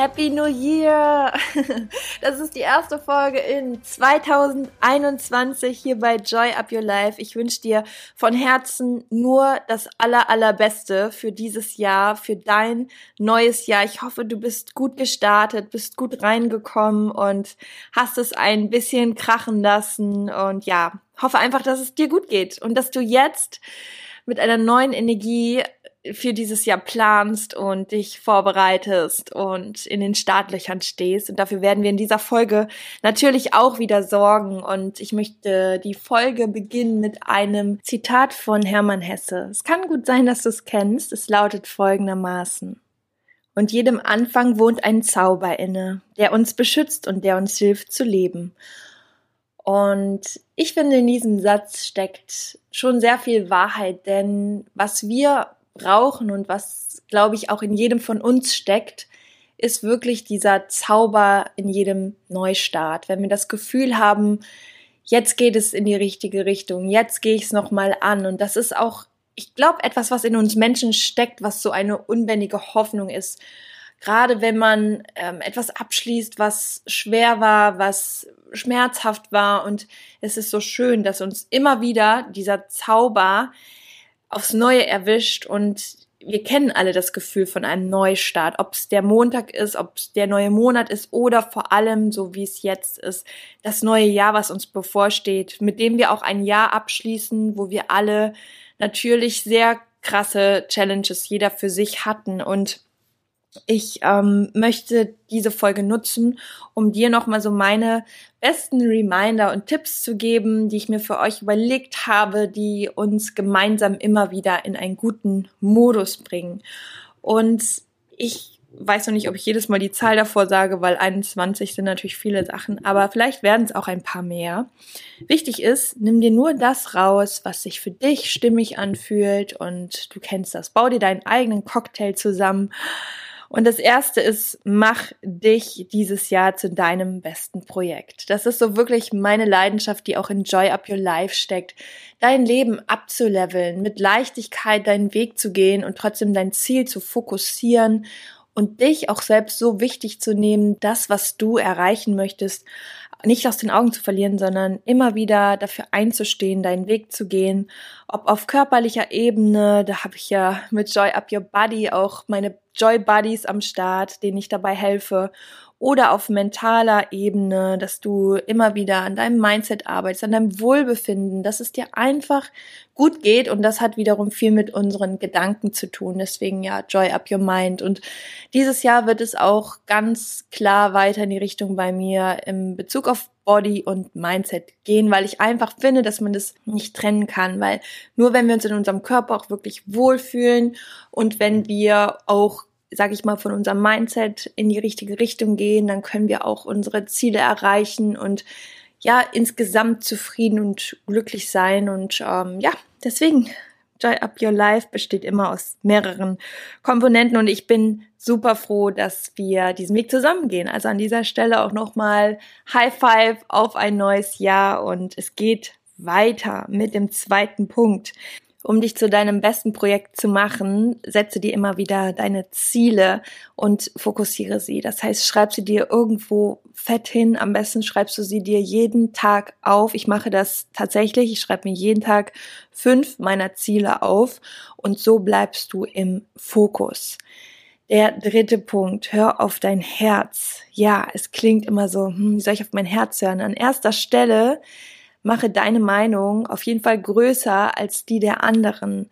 Happy New Year! Das ist die erste Folge in 2021 hier bei Joy Up Your Life. Ich wünsche dir von Herzen nur das aller, allerbeste für dieses Jahr, für dein neues Jahr. Ich hoffe, du bist gut gestartet, bist gut reingekommen und hast es ein bisschen krachen lassen und ja, hoffe einfach, dass es dir gut geht und dass du jetzt mit einer neuen Energie für dieses Jahr planst und dich vorbereitest und in den Startlöchern stehst. Und dafür werden wir in dieser Folge natürlich auch wieder sorgen. Und ich möchte die Folge beginnen mit einem Zitat von Hermann Hesse. Es kann gut sein, dass du es kennst. Es lautet folgendermaßen. Und jedem Anfang wohnt ein Zauber inne, der uns beschützt und der uns hilft zu leben. Und ich finde, in diesem Satz steckt schon sehr viel Wahrheit, denn was wir brauchen und was, glaube ich, auch in jedem von uns steckt, ist wirklich dieser Zauber in jedem Neustart. Wenn wir das Gefühl haben, jetzt geht es in die richtige Richtung, jetzt gehe ich es nochmal an. Und das ist auch, ich glaube, etwas, was in uns Menschen steckt, was so eine unbändige Hoffnung ist. Gerade wenn man ähm, etwas abschließt, was schwer war, was schmerzhaft war. Und es ist so schön, dass uns immer wieder dieser Zauber aufs Neue erwischt und wir kennen alle das Gefühl von einem Neustart, ob es der Montag ist, ob es der neue Monat ist oder vor allem, so wie es jetzt ist, das neue Jahr, was uns bevorsteht, mit dem wir auch ein Jahr abschließen, wo wir alle natürlich sehr krasse Challenges jeder für sich hatten und ich ähm, möchte diese Folge nutzen, um dir nochmal so meine besten Reminder und Tipps zu geben, die ich mir für euch überlegt habe, die uns gemeinsam immer wieder in einen guten Modus bringen. Und ich weiß noch nicht, ob ich jedes Mal die Zahl davor sage, weil 21 sind natürlich viele Sachen, aber vielleicht werden es auch ein paar mehr. Wichtig ist, nimm dir nur das raus, was sich für dich stimmig anfühlt und du kennst das. Bau dir deinen eigenen Cocktail zusammen und das erste ist, mach dich dieses Jahr zu deinem besten Projekt. Das ist so wirklich meine Leidenschaft, die auch in Joy Up Your Life steckt. Dein Leben abzuleveln, mit Leichtigkeit deinen Weg zu gehen und trotzdem dein Ziel zu fokussieren und dich auch selbst so wichtig zu nehmen, das, was du erreichen möchtest, nicht aus den Augen zu verlieren, sondern immer wieder dafür einzustehen, deinen Weg zu gehen. Ob auf körperlicher Ebene, da habe ich ja mit Joy Up Your Body auch meine Joy Buddies am Start, denen ich dabei helfe oder auf mentaler Ebene, dass du immer wieder an deinem Mindset arbeitest, an deinem Wohlbefinden, dass es dir einfach gut geht und das hat wiederum viel mit unseren Gedanken zu tun. Deswegen ja, Joy Up Your Mind. Und dieses Jahr wird es auch ganz klar weiter in die Richtung bei mir im Bezug auf Body und Mindset gehen, weil ich einfach finde, dass man das nicht trennen kann, weil nur wenn wir uns in unserem Körper auch wirklich wohlfühlen und wenn wir auch sage ich mal, von unserem Mindset in die richtige Richtung gehen, dann können wir auch unsere Ziele erreichen und ja, insgesamt zufrieden und glücklich sein. Und ähm, ja, deswegen, Joy Up Your Life besteht immer aus mehreren Komponenten und ich bin super froh, dass wir diesen Weg zusammengehen. Also an dieser Stelle auch nochmal High Five auf ein neues Jahr und es geht weiter mit dem zweiten Punkt um dich zu deinem besten Projekt zu machen, setze dir immer wieder deine Ziele und fokussiere sie. Das heißt, schreib sie dir irgendwo fett hin. Am besten schreibst du sie dir jeden Tag auf. Ich mache das tatsächlich. Ich schreibe mir jeden Tag fünf meiner Ziele auf und so bleibst du im Fokus. Der dritte Punkt, hör auf dein Herz. Ja, es klingt immer so, hm, wie soll ich auf mein Herz hören? An erster Stelle mache deine Meinung auf jeden Fall größer als die der anderen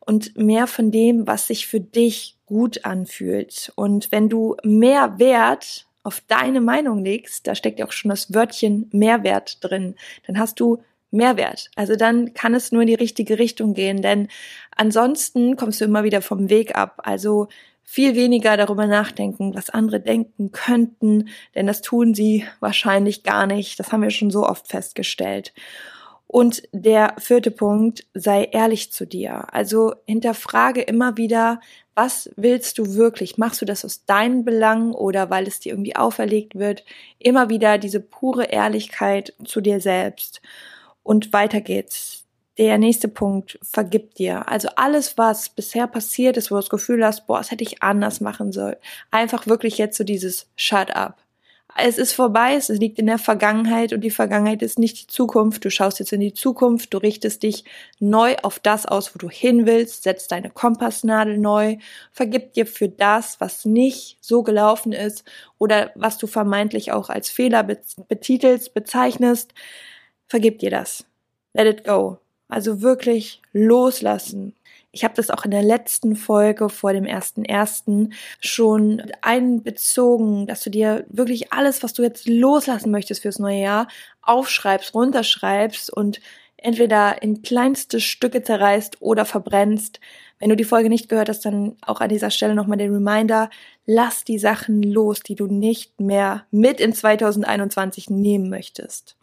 und mehr von dem, was sich für dich gut anfühlt. Und wenn du mehr Wert auf deine Meinung legst, da steckt ja auch schon das Wörtchen Mehrwert drin, dann hast du Mehrwert. Also dann kann es nur in die richtige Richtung gehen, denn ansonsten kommst du immer wieder vom Weg ab. Also viel weniger darüber nachdenken, was andere denken könnten, denn das tun sie wahrscheinlich gar nicht. Das haben wir schon so oft festgestellt. Und der vierte Punkt, sei ehrlich zu dir. Also hinterfrage immer wieder, was willst du wirklich? Machst du das aus deinen Belangen oder weil es dir irgendwie auferlegt wird? Immer wieder diese pure Ehrlichkeit zu dir selbst. Und weiter geht's. Der nächste Punkt, vergib dir. Also alles, was bisher passiert ist, wo du das Gefühl hast, boah, das hätte ich anders machen sollen. Einfach wirklich jetzt so dieses Shut up es ist vorbei, es liegt in der Vergangenheit und die Vergangenheit ist nicht die Zukunft. Du schaust jetzt in die Zukunft, du richtest dich neu auf das aus, wo du hin willst, setzt deine Kompassnadel neu, vergib dir für das, was nicht so gelaufen ist oder was du vermeintlich auch als Fehler betitelst, bezeichnest, vergib dir das. Let it go. Also wirklich loslassen. Ich habe das auch in der letzten Folge vor dem ersten ersten schon einbezogen, dass du dir wirklich alles, was du jetzt loslassen möchtest fürs neue Jahr, aufschreibst, runterschreibst und entweder in kleinste Stücke zerreißt oder verbrennst. Wenn du die Folge nicht gehört hast, dann auch an dieser Stelle nochmal den Reminder, lass die Sachen los, die du nicht mehr mit in 2021 nehmen möchtest.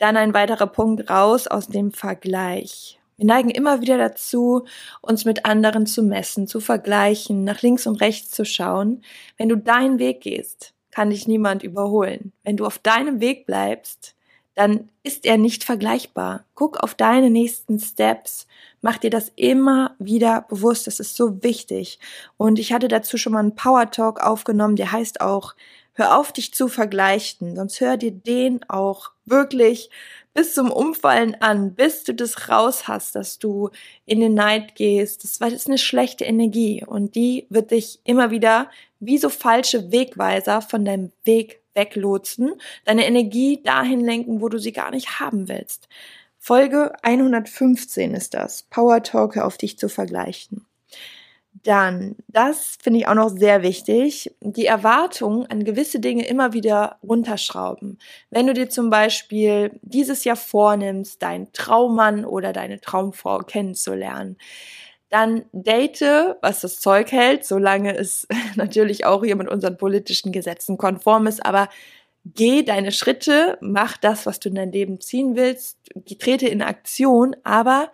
Dann ein weiterer Punkt raus aus dem Vergleich. Wir neigen immer wieder dazu, uns mit anderen zu messen, zu vergleichen, nach links und rechts zu schauen. Wenn du deinen Weg gehst, kann dich niemand überholen. Wenn du auf deinem Weg bleibst, dann ist er nicht vergleichbar. Guck auf deine nächsten Steps. Mach dir das immer wieder bewusst. Das ist so wichtig. Und ich hatte dazu schon mal einen Power Talk aufgenommen, der heißt auch, hör auf dich zu vergleichen, sonst hör dir den auch wirklich bis zum Umfallen an, bis du das raus hast, dass du in den Neid gehst. Das ist eine schlechte Energie und die wird dich immer wieder wie so falsche Wegweiser von deinem Weg weglotsen, deine Energie dahin lenken, wo du sie gar nicht haben willst. Folge 115 ist das. Power Talk auf dich zu vergleichen. Dann, das finde ich auch noch sehr wichtig, die Erwartung an gewisse Dinge immer wieder runterschrauben. Wenn du dir zum Beispiel dieses Jahr vornimmst, deinen Traummann oder deine Traumfrau kennenzulernen, dann date, was das Zeug hält, solange es natürlich auch hier mit unseren politischen Gesetzen konform ist, aber geh deine Schritte, mach das, was du in dein Leben ziehen willst, trete in Aktion, aber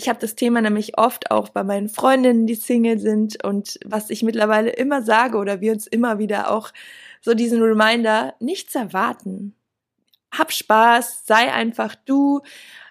ich habe das Thema nämlich oft auch bei meinen Freundinnen, die Single sind. Und was ich mittlerweile immer sage oder wir uns immer wieder auch so diesen Reminder, nichts erwarten. Hab Spaß, sei einfach du,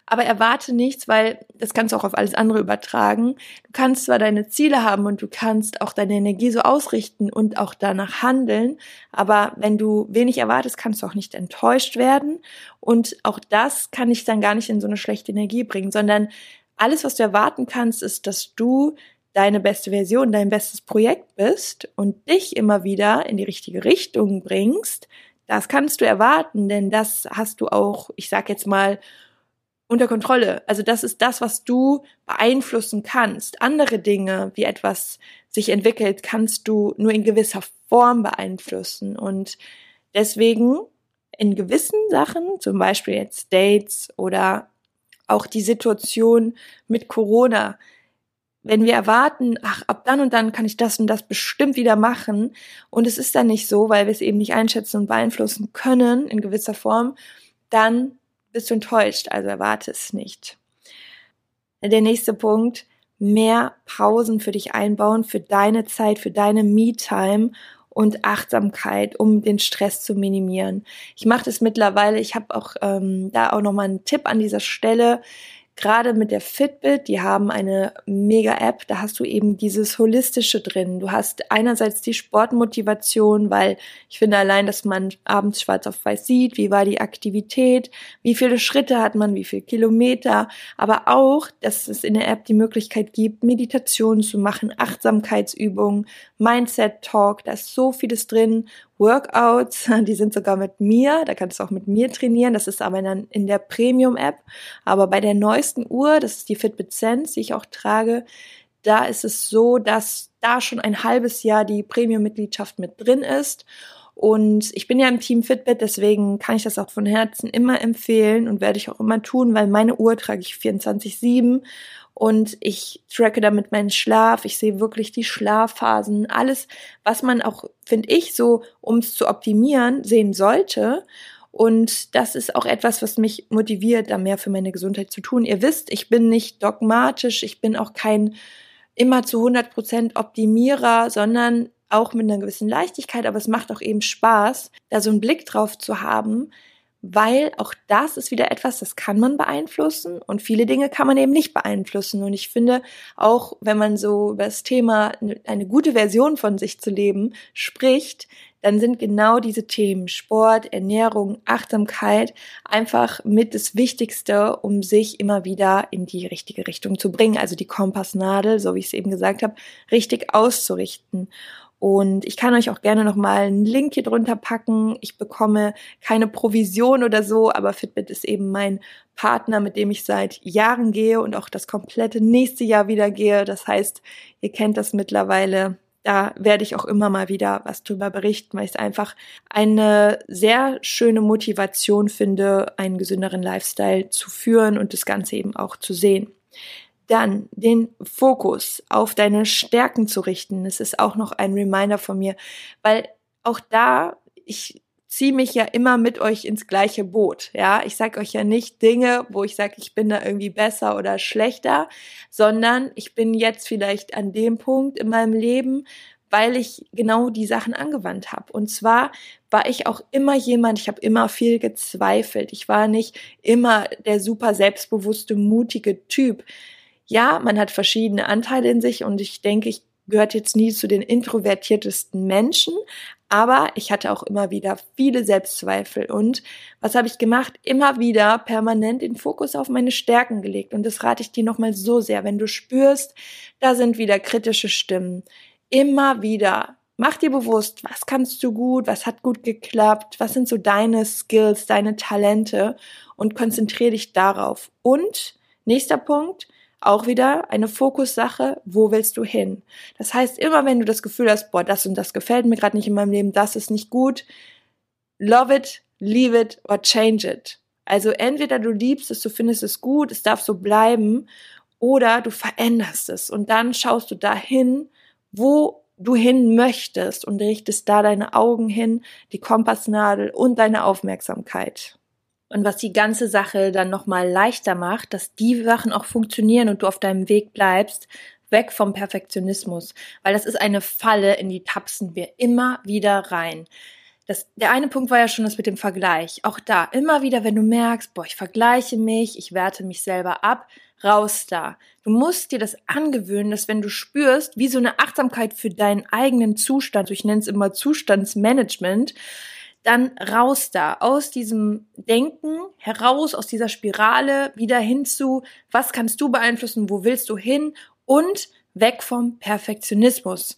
aber erwarte nichts, weil das kannst du auch auf alles andere übertragen. Du kannst zwar deine Ziele haben und du kannst auch deine Energie so ausrichten und auch danach handeln, aber wenn du wenig erwartest, kannst du auch nicht enttäuscht werden und auch das kann dich dann gar nicht in so eine schlechte Energie bringen, sondern alles, was du erwarten kannst, ist, dass du deine beste Version, dein bestes Projekt bist und dich immer wieder in die richtige Richtung bringst. Das kannst du erwarten, denn das hast du auch, ich sag jetzt mal, unter Kontrolle. Also das ist das, was du beeinflussen kannst. Andere Dinge, wie etwas sich entwickelt, kannst du nur in gewisser Form beeinflussen. Und deswegen in gewissen Sachen, zum Beispiel jetzt Dates oder auch die Situation mit Corona. Wenn wir erwarten, ach, ab dann und dann kann ich das und das bestimmt wieder machen und es ist dann nicht so, weil wir es eben nicht einschätzen und beeinflussen können in gewisser Form, dann bist du enttäuscht, also erwarte es nicht. Der nächste Punkt, mehr Pausen für dich einbauen, für deine Zeit, für deine Me-Time und Achtsamkeit, um den Stress zu minimieren. Ich mache das mittlerweile. Ich habe auch ähm, da auch noch mal einen Tipp an dieser Stelle gerade mit der Fitbit, die haben eine Mega-App, da hast du eben dieses Holistische drin. Du hast einerseits die Sportmotivation, weil ich finde allein, dass man abends schwarz auf weiß sieht, wie war die Aktivität, wie viele Schritte hat man, wie viele Kilometer, aber auch, dass es in der App die Möglichkeit gibt, Meditation zu machen, Achtsamkeitsübungen, Mindset-Talk, da ist so vieles drin Workouts, die sind sogar mit mir, da kannst du auch mit mir trainieren, das ist aber dann in der Premium-App. Aber bei der neuesten Uhr, das ist die Fitbit Sense, die ich auch trage, da ist es so, dass da schon ein halbes Jahr die Premium-Mitgliedschaft mit drin ist. Und ich bin ja im Team Fitbit, deswegen kann ich das auch von Herzen immer empfehlen und werde ich auch immer tun, weil meine Uhr trage ich 24-7 und ich tracke damit meinen Schlaf. Ich sehe wirklich die Schlafphasen, alles, was man auch, finde ich, so, um es zu optimieren, sehen sollte. Und das ist auch etwas, was mich motiviert, da mehr für meine Gesundheit zu tun. Ihr wisst, ich bin nicht dogmatisch, ich bin auch kein immer zu 100 Prozent Optimierer, sondern auch mit einer gewissen Leichtigkeit, aber es macht auch eben Spaß, da so einen Blick drauf zu haben, weil auch das ist wieder etwas, das kann man beeinflussen und viele Dinge kann man eben nicht beeinflussen. Und ich finde, auch wenn man so über das Thema eine gute Version von sich zu leben spricht, dann sind genau diese Themen Sport, Ernährung, Achtsamkeit einfach mit das Wichtigste, um sich immer wieder in die richtige Richtung zu bringen. Also die Kompassnadel, so wie ich es eben gesagt habe, richtig auszurichten. Und ich kann euch auch gerne nochmal einen Link hier drunter packen. Ich bekomme keine Provision oder so, aber Fitbit ist eben mein Partner, mit dem ich seit Jahren gehe und auch das komplette nächste Jahr wieder gehe. Das heißt, ihr kennt das mittlerweile. Da werde ich auch immer mal wieder was drüber berichten, weil ich es einfach eine sehr schöne Motivation finde, einen gesünderen Lifestyle zu führen und das Ganze eben auch zu sehen. Dann den Fokus auf deine Stärken zu richten. Das ist auch noch ein Reminder von mir, weil auch da, ich ziehe mich ja immer mit euch ins gleiche Boot. Ja, ich sage euch ja nicht Dinge, wo ich sage, ich bin da irgendwie besser oder schlechter, sondern ich bin jetzt vielleicht an dem Punkt in meinem Leben, weil ich genau die Sachen angewandt habe. Und zwar war ich auch immer jemand, ich habe immer viel gezweifelt. Ich war nicht immer der super selbstbewusste, mutige Typ ja, man hat verschiedene Anteile in sich und ich denke, ich gehört jetzt nie zu den introvertiertesten Menschen, aber ich hatte auch immer wieder viele Selbstzweifel und was habe ich gemacht? Immer wieder permanent den Fokus auf meine Stärken gelegt und das rate ich dir nochmal so sehr, wenn du spürst, da sind wieder kritische Stimmen. Immer wieder Mach dir bewusst, was kannst du gut, was hat gut geklappt, was sind so deine Skills, deine Talente und konzentriere dich darauf. Und nächster Punkt, auch wieder eine Fokussache, wo willst du hin? Das heißt, immer wenn du das Gefühl hast, boah, das und das gefällt mir gerade nicht in meinem Leben, das ist nicht gut, love it, leave it or change it. Also entweder du liebst es, du findest es gut, es darf so bleiben, oder du veränderst es und dann schaust du dahin, wo du hin möchtest und richtest da deine Augen hin, die Kompassnadel und deine Aufmerksamkeit. Und was die ganze Sache dann nochmal leichter macht, dass die Sachen auch funktionieren und du auf deinem Weg bleibst, weg vom Perfektionismus. Weil das ist eine Falle, in die tapsen wir immer wieder rein. Das, der eine Punkt war ja schon das mit dem Vergleich. Auch da, immer wieder, wenn du merkst, boah, ich vergleiche mich, ich werte mich selber ab, raus da. Du musst dir das angewöhnen, dass wenn du spürst, wie so eine Achtsamkeit für deinen eigenen Zustand, ich nenne es immer Zustandsmanagement, dann raus da, aus diesem Denken heraus, aus dieser Spirale, wieder hin zu, was kannst du beeinflussen, wo willst du hin und weg vom Perfektionismus.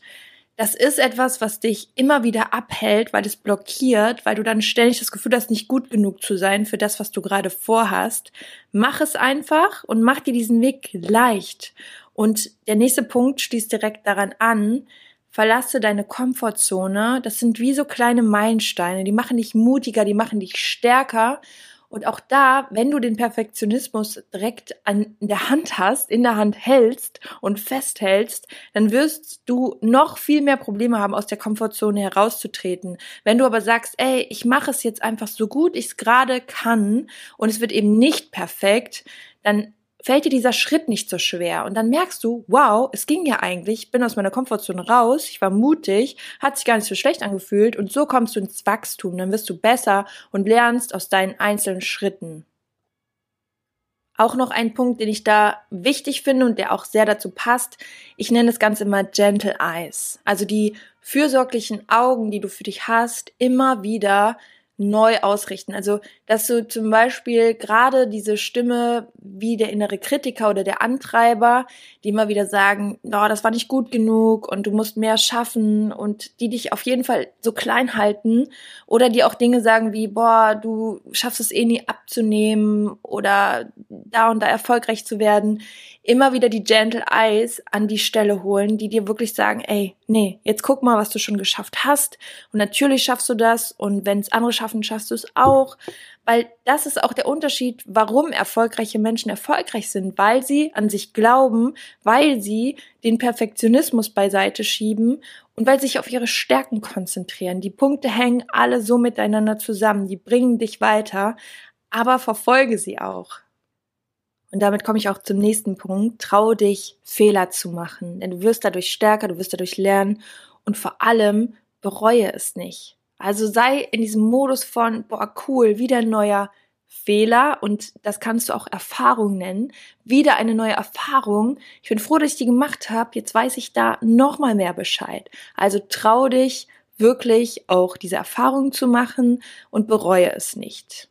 Das ist etwas, was dich immer wieder abhält, weil es blockiert, weil du dann ständig das Gefühl hast, nicht gut genug zu sein für das, was du gerade vorhast. Mach es einfach und mach dir diesen Weg leicht. Und der nächste Punkt schließt direkt daran an, verlasse deine Komfortzone. Das sind wie so kleine Meilensteine. Die machen dich mutiger, die machen dich stärker. Und auch da, wenn du den Perfektionismus direkt an der Hand hast, in der Hand hältst und festhältst, dann wirst du noch viel mehr Probleme haben, aus der Komfortzone herauszutreten. Wenn du aber sagst, ey, ich mache es jetzt einfach so gut ich es gerade kann und es wird eben nicht perfekt, dann fällt dir dieser Schritt nicht so schwer. Und dann merkst du, wow, es ging ja eigentlich, ich bin aus meiner Komfortzone raus, ich war mutig, hat sich gar nicht so schlecht angefühlt und so kommst du ins Wachstum, dann wirst du besser und lernst aus deinen einzelnen Schritten. Auch noch ein Punkt, den ich da wichtig finde und der auch sehr dazu passt. Ich nenne das Ganze immer Gentle Eyes. Also die fürsorglichen Augen, die du für dich hast, immer wieder neu ausrichten. Also, dass du zum Beispiel gerade diese Stimme wie der innere Kritiker oder der Antreiber, die immer wieder sagen, oh, das war nicht gut genug und du musst mehr schaffen und die dich auf jeden Fall so klein halten oder die auch Dinge sagen wie, boah, du schaffst es eh nie abzunehmen oder da und da erfolgreich zu werden, immer wieder die Gentle Eyes an die Stelle holen, die dir wirklich sagen, ey, nee, jetzt guck mal, was du schon geschafft hast. Und natürlich schaffst du das und wenn es andere schaffen, schaffst du es auch, weil das ist auch der Unterschied, warum erfolgreiche Menschen erfolgreich sind, weil sie an sich glauben, weil sie den Perfektionismus beiseite schieben und weil sie sich auf ihre Stärken konzentrieren. Die Punkte hängen alle so miteinander zusammen, die bringen dich weiter, aber verfolge sie auch. Und damit komme ich auch zum nächsten Punkt. Trau dich, Fehler zu machen, denn du wirst dadurch stärker, du wirst dadurch lernen und vor allem bereue es nicht. Also sei in diesem Modus von, boah, cool, wieder ein neuer Fehler und das kannst du auch Erfahrung nennen. Wieder eine neue Erfahrung. Ich bin froh, dass ich die gemacht habe. Jetzt weiß ich da noch mal mehr Bescheid. Also trau dich wirklich auch diese Erfahrung zu machen und bereue es nicht.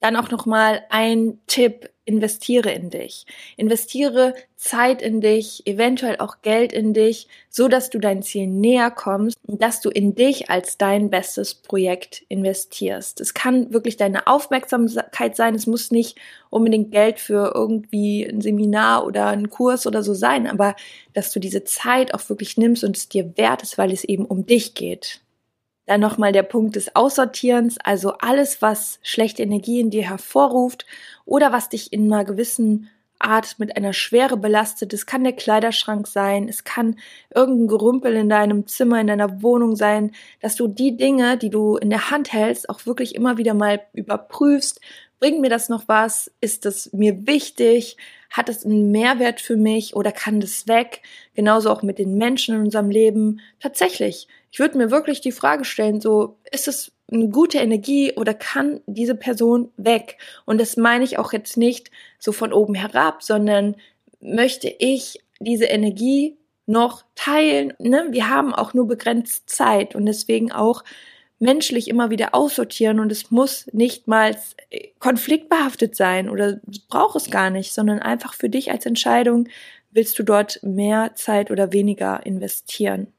Dann auch noch mal ein Tipp investiere in dich. Investiere Zeit in dich, eventuell auch Geld in dich, so dass du dein Ziel näher kommst und dass du in dich als dein bestes Projekt investierst. Es kann wirklich deine Aufmerksamkeit sein. Es muss nicht unbedingt Geld für irgendwie ein Seminar oder einen Kurs oder so sein, aber dass du diese Zeit auch wirklich nimmst und es dir wert ist, weil es eben um dich geht. Dann nochmal der Punkt des Aussortierens, also alles, was schlechte Energie in dir hervorruft oder was dich in einer gewissen Art mit einer Schwere belastet. Es kann der Kleiderschrank sein, es kann irgendein Gerümpel in deinem Zimmer, in deiner Wohnung sein, dass du die Dinge, die du in der Hand hältst, auch wirklich immer wieder mal überprüfst. Bringt mir das noch was? Ist das mir wichtig? Hat es einen Mehrwert für mich oder kann das weg? Genauso auch mit den Menschen in unserem Leben. Tatsächlich, ich würde mir wirklich die Frage stellen, so, ist es eine gute Energie oder kann diese Person weg? Und das meine ich auch jetzt nicht so von oben herab, sondern möchte ich diese Energie noch teilen? Ne? Wir haben auch nur begrenzt Zeit und deswegen auch menschlich immer wieder aussortieren und es muss nicht mal konfliktbehaftet sein oder braucht es gar nicht, sondern einfach für dich als Entscheidung, willst du dort mehr Zeit oder weniger investieren?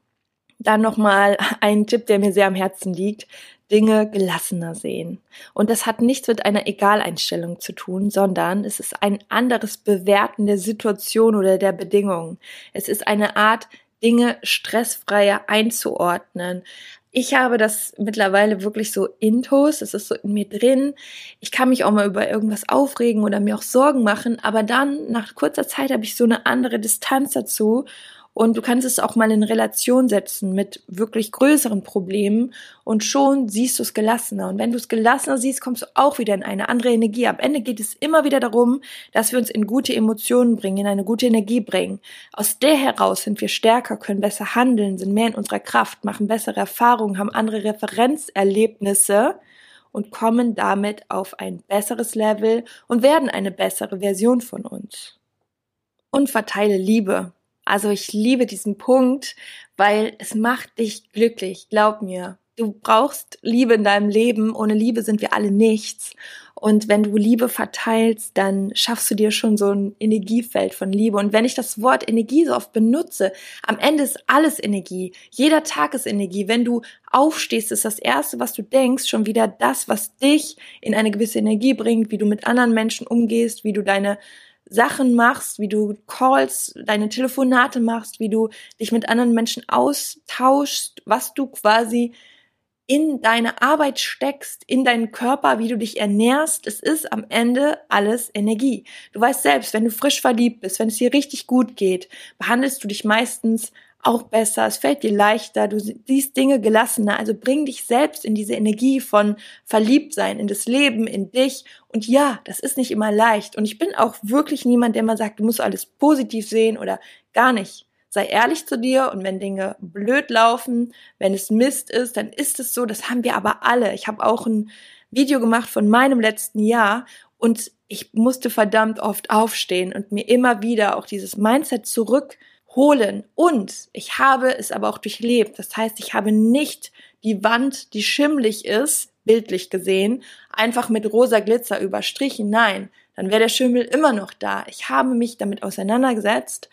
Dann nochmal ein Tipp, der mir sehr am Herzen liegt. Dinge gelassener sehen. Und das hat nichts mit einer Egaleinstellung zu tun, sondern es ist ein anderes Bewerten der Situation oder der Bedingungen. Es ist eine Art, Dinge stressfreier einzuordnen. Ich habe das mittlerweile wirklich so intus, es ist so in mir drin. Ich kann mich auch mal über irgendwas aufregen oder mir auch Sorgen machen, aber dann nach kurzer Zeit habe ich so eine andere Distanz dazu und du kannst es auch mal in Relation setzen mit wirklich größeren Problemen und schon siehst du es gelassener. Und wenn du es gelassener siehst, kommst du auch wieder in eine andere Energie. Am Ende geht es immer wieder darum, dass wir uns in gute Emotionen bringen, in eine gute Energie bringen. Aus der heraus sind wir stärker, können besser handeln, sind mehr in unserer Kraft, machen bessere Erfahrungen, haben andere Referenzerlebnisse und kommen damit auf ein besseres Level und werden eine bessere Version von uns. Und verteile Liebe. Also ich liebe diesen Punkt, weil es macht dich glücklich, glaub mir. Du brauchst Liebe in deinem Leben. Ohne Liebe sind wir alle nichts. Und wenn du Liebe verteilst, dann schaffst du dir schon so ein Energiefeld von Liebe. Und wenn ich das Wort Energie so oft benutze, am Ende ist alles Energie. Jeder Tag ist Energie. Wenn du aufstehst, ist das Erste, was du denkst, schon wieder das, was dich in eine gewisse Energie bringt, wie du mit anderen Menschen umgehst, wie du deine Sachen machst, wie du Calls, deine Telefonate machst, wie du dich mit anderen Menschen austauschst, was du quasi in deine Arbeit steckst, in deinen Körper, wie du dich ernährst. Es ist am Ende alles Energie. Du weißt selbst, wenn du frisch verliebt bist, wenn es dir richtig gut geht, behandelst du dich meistens auch besser, es fällt dir leichter, du siehst Dinge gelassener, also bring dich selbst in diese Energie von Verliebtsein, in das Leben, in dich. Und ja, das ist nicht immer leicht. Und ich bin auch wirklich niemand, der mal sagt, du musst alles positiv sehen oder gar nicht. Sei ehrlich zu dir und wenn Dinge blöd laufen, wenn es Mist ist, dann ist es so. Das haben wir aber alle. Ich habe auch ein Video gemacht von meinem letzten Jahr und ich musste verdammt oft aufstehen und mir immer wieder auch dieses Mindset zurück holen. Und ich habe es aber auch durchlebt. Das heißt, ich habe nicht die Wand, die schimmlig ist, bildlich gesehen, einfach mit rosa Glitzer überstrichen. Nein, dann wäre der Schimmel immer noch da. Ich habe mich damit auseinandergesetzt.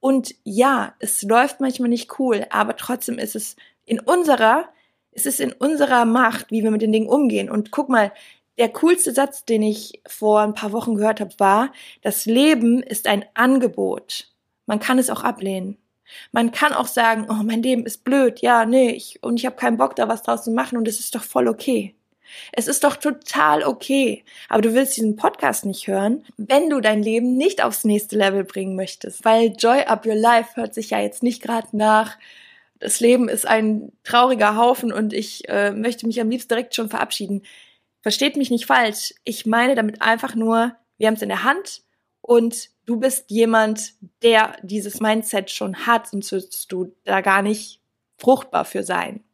Und ja, es läuft manchmal nicht cool, aber trotzdem ist es in unserer, es ist in unserer Macht, wie wir mit den Dingen umgehen. Und guck mal, der coolste Satz, den ich vor ein paar Wochen gehört habe, war, das Leben ist ein Angebot. Man kann es auch ablehnen. Man kann auch sagen, oh, mein Leben ist blöd, ja, nee, ich, und ich habe keinen Bock, da was draus zu machen und es ist doch voll okay. Es ist doch total okay. Aber du willst diesen Podcast nicht hören, wenn du dein Leben nicht aufs nächste Level bringen möchtest. Weil Joy Up Your Life hört sich ja jetzt nicht gerade nach, das Leben ist ein trauriger Haufen und ich äh, möchte mich am liebsten direkt schon verabschieden. Versteht mich nicht falsch. Ich meine damit einfach nur, wir haben es in der Hand und du bist jemand, der dieses Mindset schon hat, sonst würdest du da gar nicht fruchtbar für sein.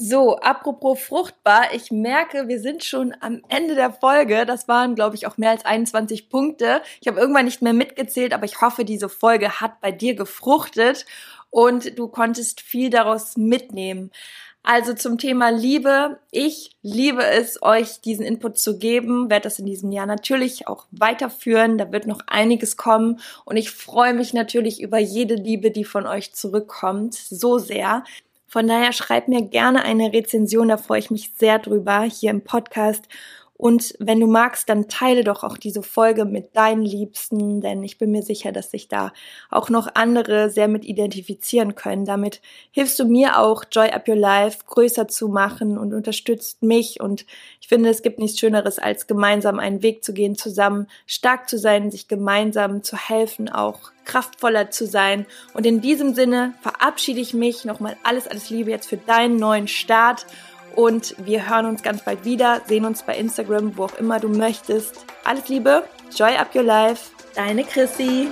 So, apropos fruchtbar, ich merke, wir sind schon am Ende der Folge. Das waren, glaube ich, auch mehr als 21 Punkte. Ich habe irgendwann nicht mehr mitgezählt, aber ich hoffe, diese Folge hat bei dir gefruchtet und du konntest viel daraus mitnehmen. Also zum Thema Liebe. Ich liebe es, euch diesen Input zu geben, werde das in diesem Jahr natürlich auch weiterführen. Da wird noch einiges kommen und ich freue mich natürlich über jede Liebe, die von euch zurückkommt. So sehr. Von daher schreib mir gerne eine Rezension, da freue ich mich sehr drüber hier im Podcast. Und wenn du magst, dann teile doch auch diese Folge mit deinen Liebsten, denn ich bin mir sicher, dass sich da auch noch andere sehr mit identifizieren können. Damit hilfst du mir auch, Joy Up Your Life größer zu machen und unterstützt mich. Und ich finde, es gibt nichts Schöneres, als gemeinsam einen Weg zu gehen, zusammen stark zu sein, sich gemeinsam zu helfen, auch kraftvoller zu sein. Und in diesem Sinne verabschiede ich mich. Nochmal alles, alles Liebe jetzt für deinen neuen Start und wir hören uns ganz bald wieder, sehen uns bei Instagram, wo auch immer du möchtest. Alles Liebe, Joy Up Your Life, deine Chrissy.